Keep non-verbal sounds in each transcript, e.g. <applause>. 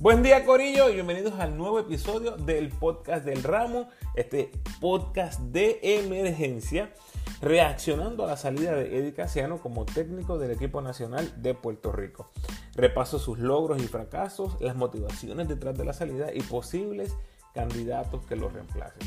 Buen día Corillo y bienvenidos al nuevo episodio del podcast del ramo, este podcast de emergencia, reaccionando a la salida de Eddie Casiano como técnico del equipo nacional de Puerto Rico. Repaso sus logros y fracasos, las motivaciones detrás de la salida y posibles candidatos que lo reemplacen.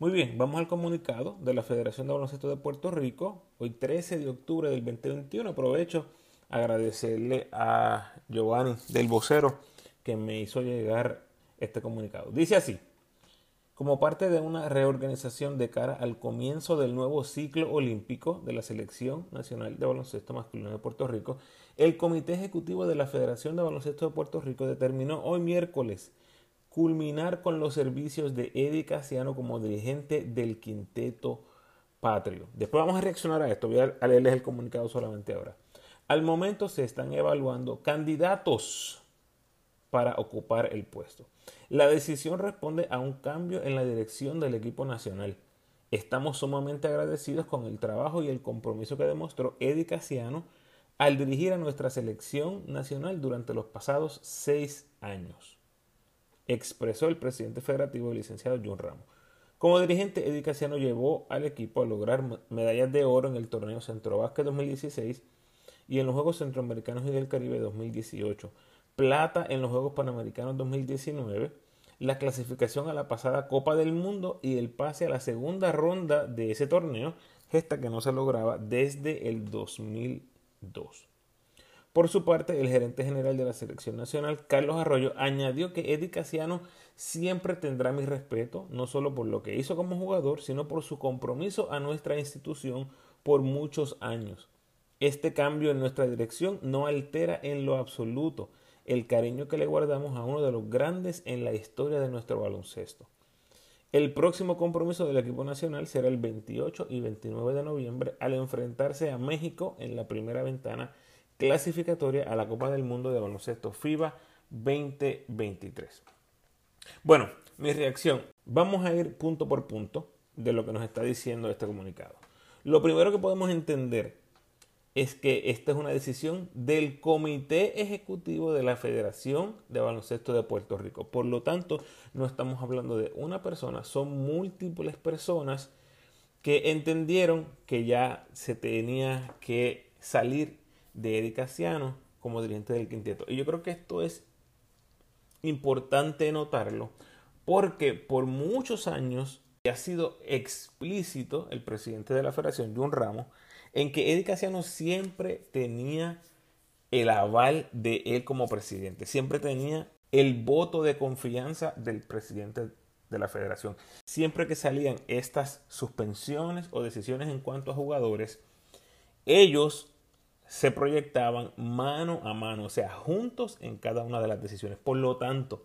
Muy bien, vamos al comunicado de la Federación de Baloncesto de Puerto Rico. Hoy 13 de octubre del 2021. Aprovecho agradecerle a Giovanni del vocero que me hizo llegar este comunicado. Dice así, como parte de una reorganización de cara al comienzo del nuevo ciclo olímpico de la Selección Nacional de Baloncesto Masculino de Puerto Rico, el Comité Ejecutivo de la Federación de Baloncesto de Puerto Rico determinó hoy miércoles culminar con los servicios de Eddie Casiano como dirigente del quinteto patrio. Después vamos a reaccionar a esto, voy a leerles el comunicado solamente ahora. Al momento se están evaluando candidatos para ocupar el puesto. La decisión responde a un cambio en la dirección del equipo nacional. Estamos sumamente agradecidos con el trabajo y el compromiso que demostró Eddie Casiano al dirigir a nuestra selección nacional durante los pasados seis años expresó el presidente federativo, el licenciado John Ramos. Como dirigente, Eddie Casiano llevó al equipo a lograr medallas de oro en el torneo Centro 2016 y en los Juegos Centroamericanos y del Caribe 2018, plata en los Juegos Panamericanos 2019, la clasificación a la pasada Copa del Mundo y el pase a la segunda ronda de ese torneo, gesta que no se lograba desde el 2002. Por su parte, el gerente general de la selección nacional, Carlos Arroyo, añadió que Eddie Casiano siempre tendrá mi respeto, no solo por lo que hizo como jugador, sino por su compromiso a nuestra institución por muchos años. Este cambio en nuestra dirección no altera en lo absoluto el cariño que le guardamos a uno de los grandes en la historia de nuestro baloncesto. El próximo compromiso del equipo nacional será el 28 y 29 de noviembre al enfrentarse a México en la primera ventana clasificatoria a la Copa del Mundo de Baloncesto FIBA 2023. Bueno, mi reacción. Vamos a ir punto por punto de lo que nos está diciendo este comunicado. Lo primero que podemos entender es que esta es una decisión del Comité Ejecutivo de la Federación de Baloncesto de Puerto Rico. Por lo tanto, no estamos hablando de una persona, son múltiples personas que entendieron que ya se tenía que salir de Eddie Casiano como dirigente del quinteto. Y yo creo que esto es importante notarlo porque por muchos años ha sido explícito el presidente de la federación, John Ramos, en que Eddie Casiano siempre tenía el aval de él como presidente, siempre tenía el voto de confianza del presidente de la federación. Siempre que salían estas suspensiones o decisiones en cuanto a jugadores, ellos se proyectaban mano a mano, o sea, juntos en cada una de las decisiones. Por lo tanto,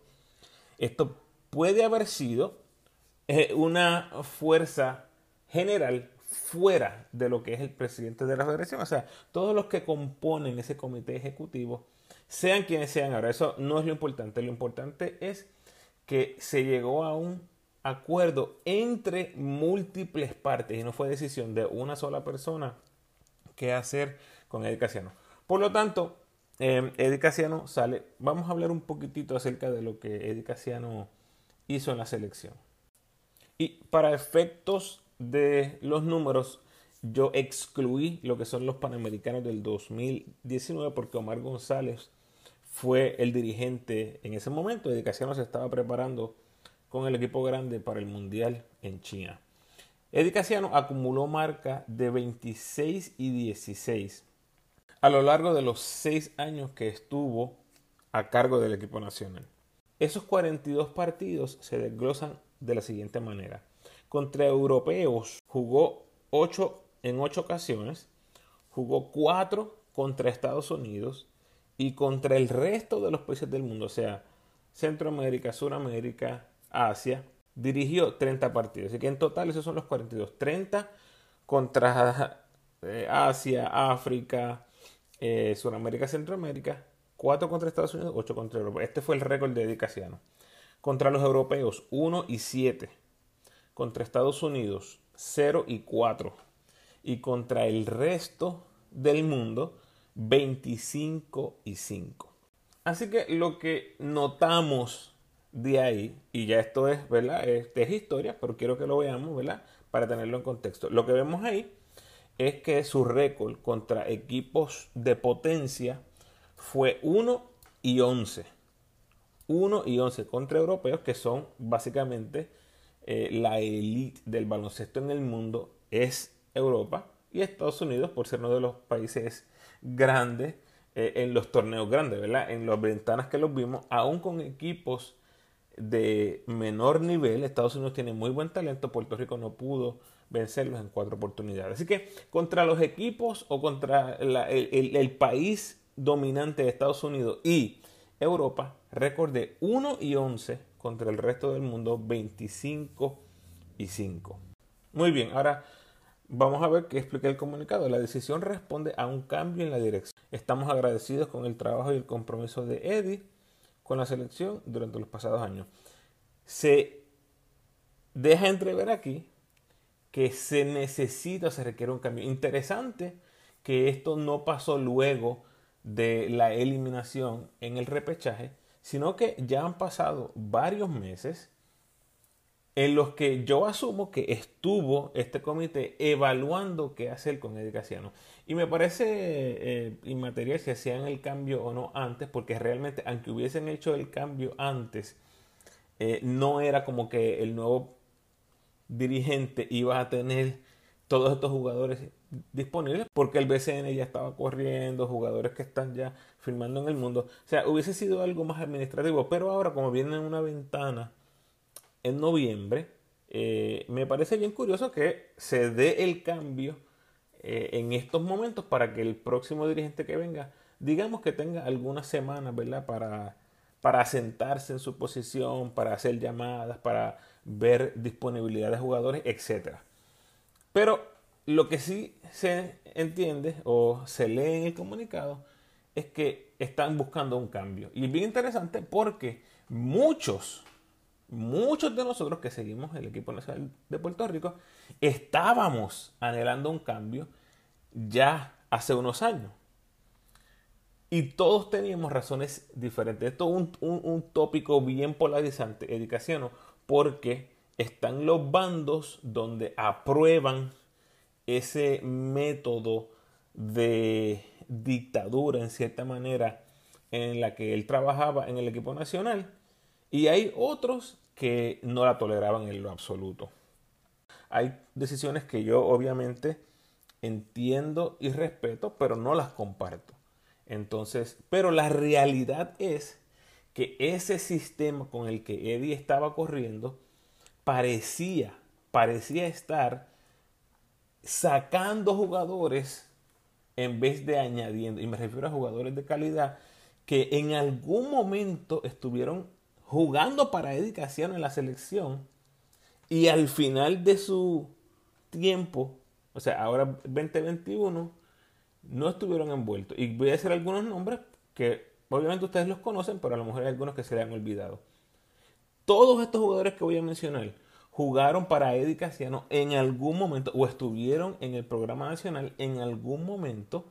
esto puede haber sido eh, una fuerza general fuera de lo que es el presidente de la federación. O sea, todos los que componen ese comité ejecutivo, sean quienes sean ahora, eso no es lo importante. Lo importante es que se llegó a un acuerdo entre múltiples partes y no fue decisión de una sola persona qué hacer con Eddie Casiano. Por lo tanto, eh, Eddie sale. Vamos a hablar un poquitito acerca de lo que Eddie hizo en la selección. Y para efectos de los números, yo excluí lo que son los Panamericanos del 2019 porque Omar González fue el dirigente en ese momento. Eddie Casiano se estaba preparando con el equipo grande para el Mundial en China. Eddie Casiano acumuló marca de 26 y 16 a lo largo de los seis años que estuvo a cargo del equipo nacional. Esos 42 partidos se desglosan de la siguiente manera. Contra europeos jugó 8 en 8 ocasiones, jugó 4 contra Estados Unidos y contra el resto de los países del mundo, o sea, Centroamérica, Suramérica, Asia, dirigió 30 partidos. Así que en total esos son los 42. 30 contra eh, Asia, África, eh, Suramérica, Centroamérica, 4 contra Estados Unidos, 8 contra Europa. Este fue el récord de Eddie Contra los europeos, 1 y 7. Contra Estados Unidos, 0 y 4. Y contra el resto del mundo, 25 y 5. Así que lo que notamos de ahí, y ya esto es, ¿verdad? Este es historia, pero quiero que lo veamos, ¿verdad? Para tenerlo en contexto. Lo que vemos ahí es que su récord contra equipos de potencia fue 1 y 11. 1 y 11 contra europeos, que son básicamente eh, la élite del baloncesto en el mundo, es Europa y Estados Unidos, por ser uno de los países grandes eh, en los torneos grandes, ¿verdad? En las ventanas que los vimos, aún con equipos de menor nivel, Estados Unidos tiene muy buen talento, Puerto Rico no pudo vencerlos en cuatro oportunidades. Así que contra los equipos o contra el, país dominante de Estados Unidos y Europa, récord de 1 y 11 contra el resto del mundo 25 y 5. Muy bien, ahora vamos a ver qué explica el comunicado. La decisión responde a un cambio en la dirección. Estamos agradecidos con el trabajo y el compromiso de Eddie con la selección durante los pasados años. Se deja entrever aquí que se necesita, se requiere un cambio. Interesante que esto no pasó luego de la eliminación en el repechaje, sino que ya han pasado varios meses en los que yo asumo que estuvo este comité evaluando qué hacer con Eddie Casiano. Y me parece eh, inmaterial si hacían el cambio o no antes, porque realmente, aunque hubiesen hecho el cambio antes, eh, no era como que el nuevo dirigente iba a tener todos estos jugadores disponibles porque el BCN ya estaba corriendo, jugadores que están ya firmando en el mundo. O sea, hubiese sido algo más administrativo, pero ahora como viene en una ventana en noviembre, eh, me parece bien curioso que se dé el cambio eh, en estos momentos para que el próximo dirigente que venga, digamos que tenga algunas semanas, ¿verdad? Para, para sentarse en su posición, para hacer llamadas, para ver disponibilidad de jugadores, etc. Pero lo que sí se entiende o se lee en el comunicado es que están buscando un cambio. Y es bien interesante porque muchos, muchos de nosotros que seguimos el equipo nacional de Puerto Rico, estábamos anhelando un cambio ya hace unos años. Y todos teníamos razones diferentes. Esto es un, tópico bien polarizante, educación, porque están los bandos donde aprueban ese método de dictadura, en cierta manera, en la que él trabajaba en el equipo nacional. Y hay otros que no la toleraban en lo absoluto. Hay decisiones que yo obviamente entiendo y respeto, pero no las comparto. Entonces, pero la realidad es que ese sistema con el que Eddie estaba corriendo parecía, parecía estar sacando jugadores en vez de añadiendo, y me refiero a jugadores de calidad que en algún momento estuvieron jugando para Eddie Casiano en la selección y al final de su tiempo, o sea, ahora 2021, no estuvieron envueltos. Y voy a decir algunos nombres que obviamente ustedes los conocen, pero a lo mejor hay algunos que se le han olvidado. Todos estos jugadores que voy a mencionar jugaron para Eddie Casiano en algún momento o estuvieron en el programa nacional en algún momento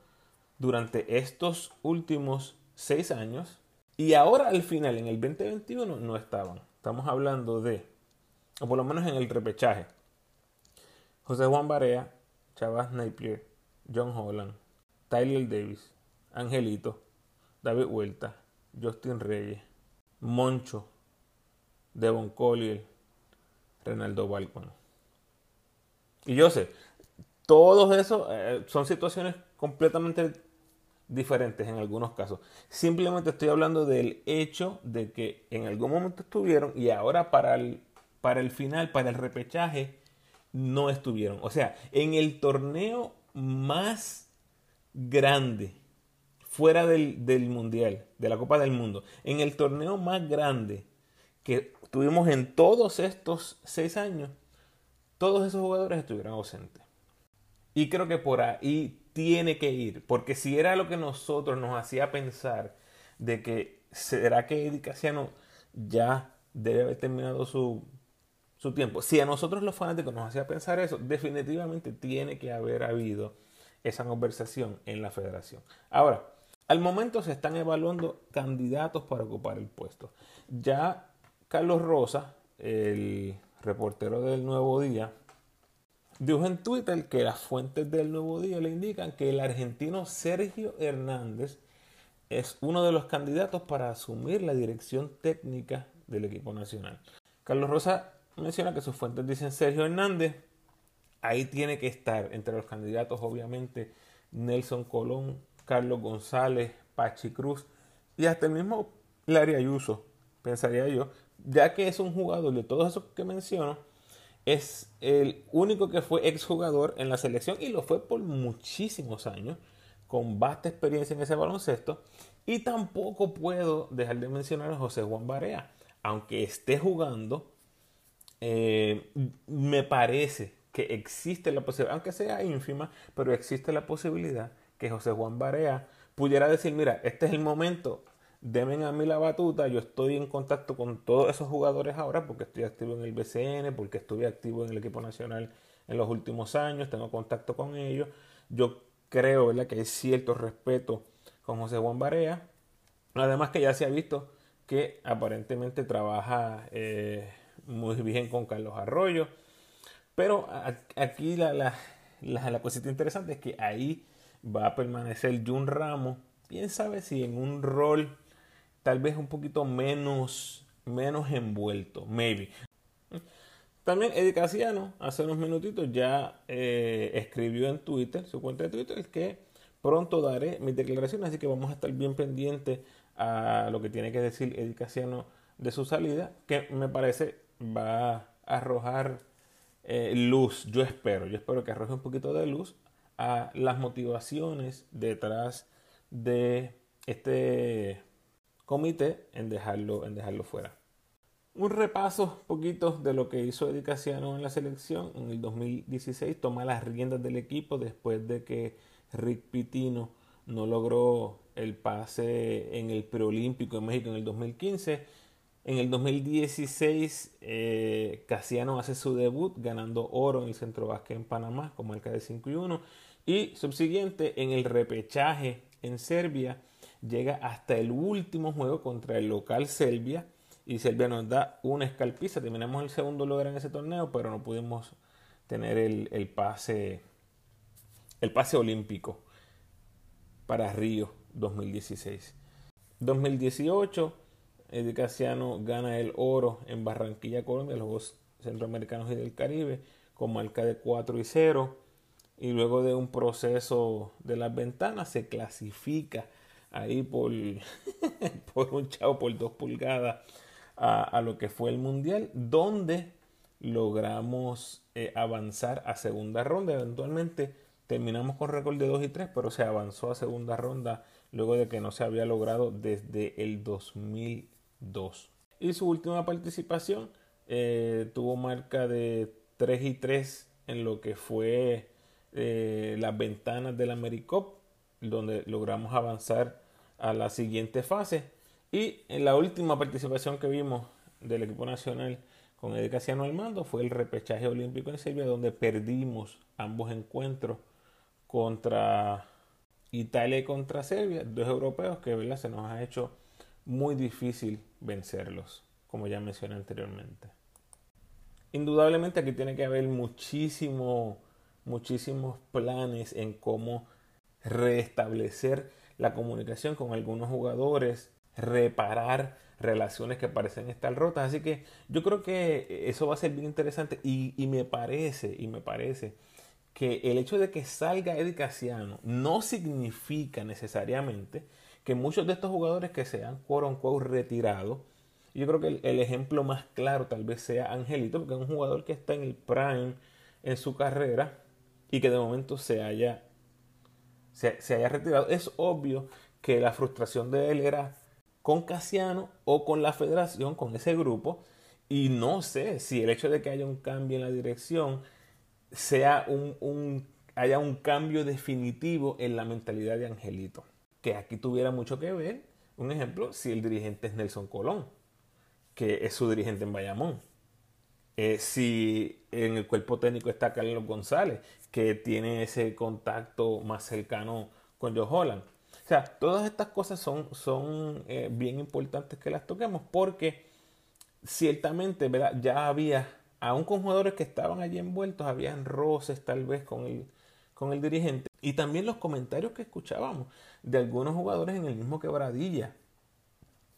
durante estos últimos seis años y ahora al final, en el 2021, no estaban. Estamos hablando de, o por lo menos en el repechaje, José Juan Barea, Chavas Napier, John Holland, Tyler Davis, Angelito, David Huerta, Justin Reyes, Moncho, Devon Collier, Renaldo Balcón. Y yo sé, todos esos eh, son situaciones completamente diferentes en algunos casos. Simplemente estoy hablando del hecho de que en algún momento estuvieron y ahora para el, para el final, para el repechaje, no estuvieron. O sea, en el torneo más grande fuera del, del Mundial, de la Copa del Mundo, en el torneo más grande que tuvimos en todos estos seis años, todos esos jugadores estuvieron ausentes. Y creo que por ahí tiene que ir, porque si era lo que nosotros nos hacía pensar de que será que Eddie Casiano ya debe haber terminado su, su tiempo. Si a nosotros los fanáticos nos hacía pensar eso, definitivamente tiene que haber habido esa conversación en la federación. Ahora, al momento se están evaluando candidatos para ocupar el puesto. Ya Carlos Rosa, el reportero del Nuevo Día, dijo en Twitter que las fuentes del Nuevo Día le indican que el argentino Sergio Hernández es uno de los candidatos para asumir la dirección técnica del equipo nacional. Carlos Rosa menciona que sus fuentes dicen Sergio Hernández. Ahí tiene que estar entre los candidatos, obviamente, Nelson Colón, Carlos González, Pachi Cruz y hasta el mismo Larry Ayuso, pensaría yo, ya que es un jugador de todos esos que menciono, es el único que fue exjugador en la selección y lo fue por muchísimos años, con vasta experiencia en ese baloncesto. Y tampoco puedo dejar de mencionar a José Juan Barea, aunque esté jugando, eh, me parece que existe la posibilidad, aunque sea ínfima, pero existe la posibilidad que José Juan Barea pudiera decir, mira, este es el momento, denme a mí la batuta, yo estoy en contacto con todos esos jugadores ahora porque estoy activo en el BCN, porque estuve activo en el equipo nacional en los últimos años, tengo contacto con ellos, yo creo ¿verdad? que hay cierto respeto con José Juan Barea, además que ya se ha visto que aparentemente trabaja eh, muy bien con Carlos Arroyo, pero aquí la, la, la cosita interesante es que ahí va a permanecer Jun Ramos, quién sabe si en un rol tal vez un poquito menos, menos envuelto, maybe. También Eddie hace unos minutitos, ya eh, escribió en Twitter, su cuenta de Twitter, que pronto daré mis declaraciones, así que vamos a estar bien pendientes a lo que tiene que decir Eddie de su salida, que me parece va a arrojar eh, luz, yo espero, yo espero que arroje un poquito de luz a las motivaciones detrás de este comité en dejarlo, en dejarlo fuera. Un repaso poquito de lo que hizo Eddie Casiano en la selección. En el 2016 toma las riendas del equipo después de que Rick Pitino no logró el pase en el preolímpico en México en el 2015. En el 2016 eh, Casiano hace su debut ganando oro en el Centro Básquet en Panamá con marca de 5 y 1. Y subsiguiente en el repechaje en Serbia llega hasta el último juego contra el local Serbia y Serbia nos da una escalpiza. Terminamos el segundo lugar en ese torneo, pero no pudimos tener el, pase el pase olímpico para Río 2016. 2018, Eddie Casiano gana el oro en Barranquilla, Colombia, los Juegos Centroamericanos y del Caribe, con marca de 4 y 0. Y luego de un proceso de las ventanas se clasifica ahí por, <laughs> por un chavo por dos pulgadas a, lo que fue el mundial, donde logramos eh, avanzar a segunda ronda. Eventualmente terminamos con récord de 2 y 3, pero se avanzó a segunda ronda luego de que no se había logrado desde el 2002. Y su última participación eh, tuvo marca de 3 y 3 en lo que fue eh, las ventanas del AmeriCop, donde logramos avanzar a la siguiente fase. Y en la última participación que vimos del equipo nacional con Eddie Casiano al mando fue el repechaje olímpico en Serbia, donde perdimos ambos encuentros contra Italia y contra Serbia, dos europeos que ¿verdad? se nos ha hecho muy difícil vencerlos, como ya mencioné anteriormente. Indudablemente aquí tiene que haber muchísimo, muchísimos planes en cómo restablecer la comunicación con algunos jugadores, reparar relaciones que parecen estar rotas. Así que yo creo que eso va a ser bien interesante y, me parece, y me parece que el hecho de que salga Eddie Casiano no significa necesariamente que muchos de estos jugadores que se han quote retirado, yo creo que el, el, ejemplo más claro tal vez sea Angelito, porque es un jugador que está en el prime en su carrera y que de momento se haya se, haya retirado, es obvio que la frustración de él era con Casiano o con la federación, con ese grupo, y no sé si el hecho de que haya un cambio en la dirección sea un, haya un cambio definitivo en la mentalidad de Angelito. Que aquí tuviera mucho que ver, un ejemplo, si el dirigente es Nelson Colón, que es su dirigente en Bayamón. Eh, si en el cuerpo técnico está Carlos González, que tiene ese contacto más cercano con Joe Holland. O sea, todas estas cosas son, son eh, bien importantes que las toquemos porque ciertamente ¿verdad? ya había, aún con jugadores que estaban allí envueltos, habían roces tal vez con el, con el dirigente. Y también los comentarios que escuchábamos de algunos jugadores en el mismo quebradilla.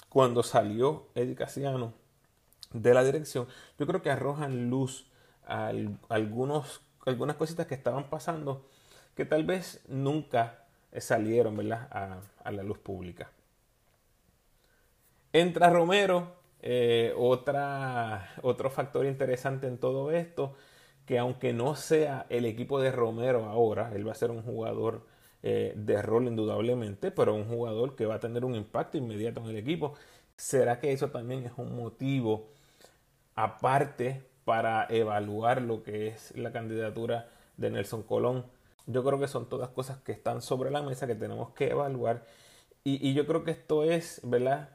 Cuando salió Eddie Casiano de la dirección, yo creo que arrojan luz a algunos, algunas cositas que estaban pasando que tal vez nunca salieron. A, la luz pública. Entra Romero, eh, otro factor interesante en todo esto, que aunque no sea el equipo de Romero ahora, él va a ser un jugador eh, de rol indudablemente, pero un jugador que va a tener un impacto inmediato en el equipo. ¿Será que eso también es un motivo aparte para evaluar lo que es la candidatura de Nelson Colón? Yo creo que son todas cosas que están sobre la mesa que tenemos que evaluar. Y, yo creo que esto es, ¿verdad?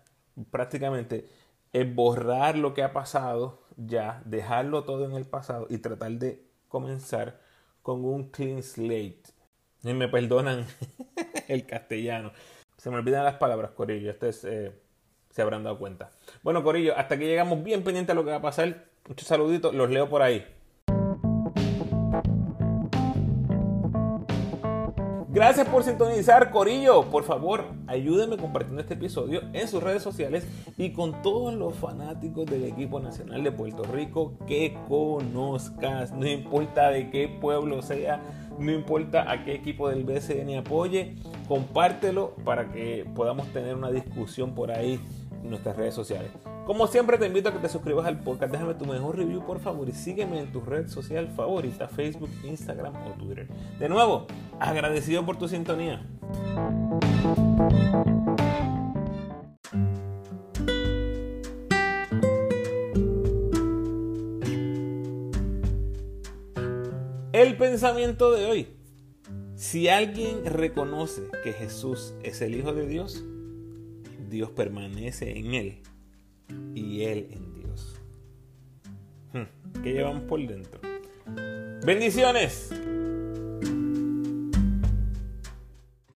Prácticamente borrar lo que ha pasado ya, dejarlo todo en el pasado y tratar de comenzar con un clean slate. Y me perdonan <laughs> el castellano. Se me olvidan las palabras, Corillo. Ustedes eh, se habrán dado cuenta. Bueno, Corillo, hasta que llegamos bien pendiente a lo que va a pasar. Muchos saluditos, los leo por ahí. Gracias por sintonizar, Corillo. Por favor, ayúdenme compartiendo este episodio en sus redes sociales y con todos los fanáticos del equipo nacional de Puerto Rico que conozcas. No importa de qué pueblo sea, no importa a qué equipo del BCN apoye, compártelo para que podamos tener una discusión por ahí en nuestras redes sociales. Como siempre te invito a que te suscribas al podcast, déjame tu mejor review por favor y sígueme en tu red social favorita, Facebook, Instagram o Twitter. De nuevo, agradecido por tu sintonía. El pensamiento de hoy. Si alguien reconoce que Jesús es el Hijo de Dios, Dios permanece en él y Él en Dios. Hmm, ¿Qué llevamos por dentro? Bendiciones.